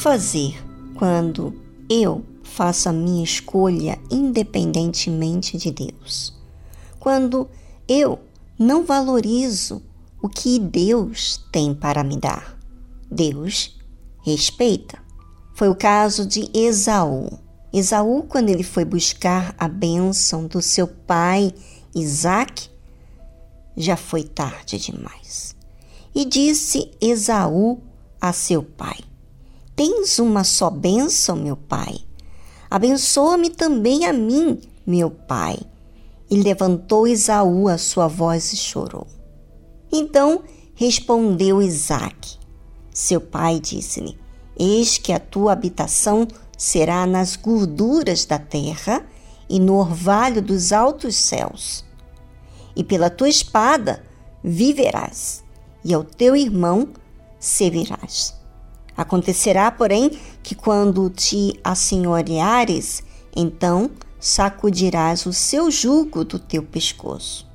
Fazer quando eu faço a minha escolha independentemente de Deus? Quando eu não valorizo o que Deus tem para me dar? Deus respeita. Foi o caso de Esaú. Esaú, quando ele foi buscar a bênção do seu pai Isaac, já foi tarde demais. E disse Esaú a seu pai: tens uma só bênção, meu pai. Abençoa-me também a mim, meu pai. E levantou Esaú a sua voz e chorou. Então respondeu Isaque. Seu pai disse-lhe: Eis que a tua habitação será nas gorduras da terra e no orvalho dos altos céus. E pela tua espada viverás, e ao teu irmão servirás. Acontecerá, porém, que quando te assenhoreares, então sacudirás o seu jugo do teu pescoço.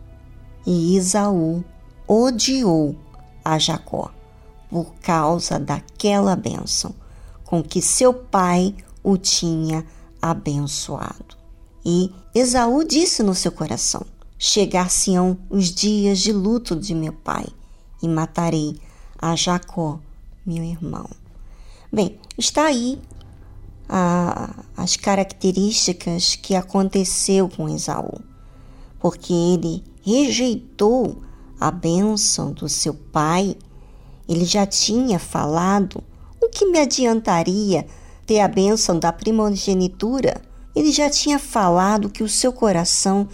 E Isaú odiou a Jacó por causa daquela bênção com que seu pai o tinha abençoado. E Esaú disse no seu coração: Chegar-se-ão os dias de luto de meu pai, e matarei a Jacó, meu irmão. Bem, está aí a, as características que aconteceu com Esaú, porque ele rejeitou a bênção do seu pai. Ele já tinha falado: o que me adiantaria ter a bênção da primogenitura? Ele já tinha falado que o seu coração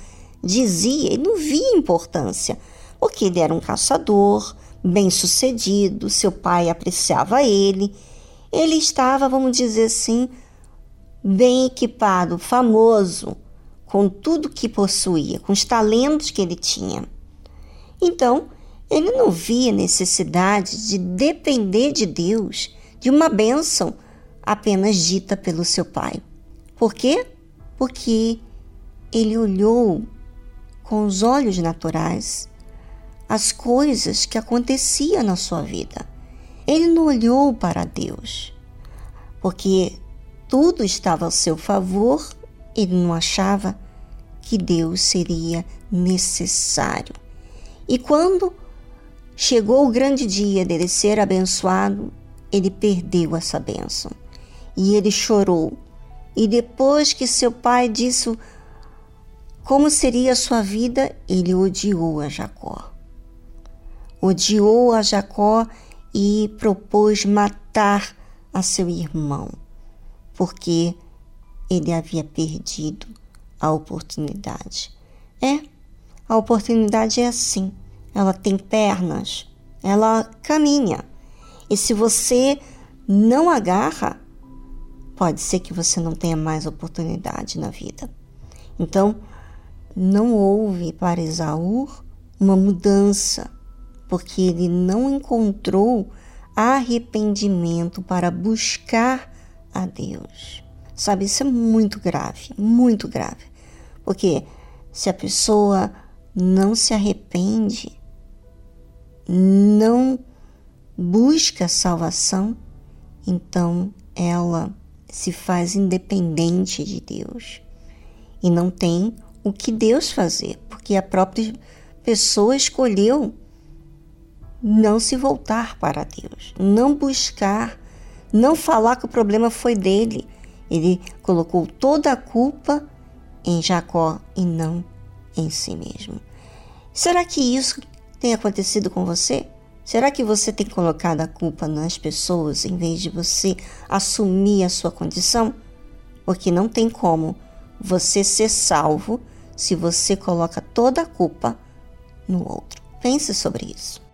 dizia e não via importância, porque ele era um caçador, bem sucedido, seu pai apreciava ele ele estava, vamos dizer assim, bem equipado, famoso, com tudo que possuía, com os talentos que ele tinha. Então, ele não via necessidade de depender de Deus, de uma bênção apenas dita pelo seu pai. Por quê? Porque ele olhou com os olhos naturais as coisas que aconteciam na sua vida. Ele não olhou para Deus, porque tudo estava ao seu favor, ele não achava que Deus seria necessário. E quando chegou o grande dia dele ser abençoado, ele perdeu essa bênção. E ele chorou. E depois que seu pai disse como seria a sua vida, ele odiou a Jacó. Odiou a Jacó e propôs matar a seu irmão, porque ele havia perdido a oportunidade. É, a oportunidade é assim. Ela tem pernas, ela caminha. E se você não agarra, pode ser que você não tenha mais oportunidade na vida. Então, não houve para Esaú uma mudança porque ele não encontrou arrependimento para buscar a Deus. Sabe, isso é muito grave, muito grave. Porque se a pessoa não se arrepende, não busca salvação, então ela se faz independente de Deus e não tem o que Deus fazer, porque a própria pessoa escolheu não se voltar para Deus, não buscar, não falar que o problema foi dele. Ele colocou toda a culpa em Jacó e não em si mesmo. Será que isso tem acontecido com você? Será que você tem colocado a culpa nas pessoas em vez de você assumir a sua condição? Porque não tem como você ser salvo se você coloca toda a culpa no outro. Pense sobre isso.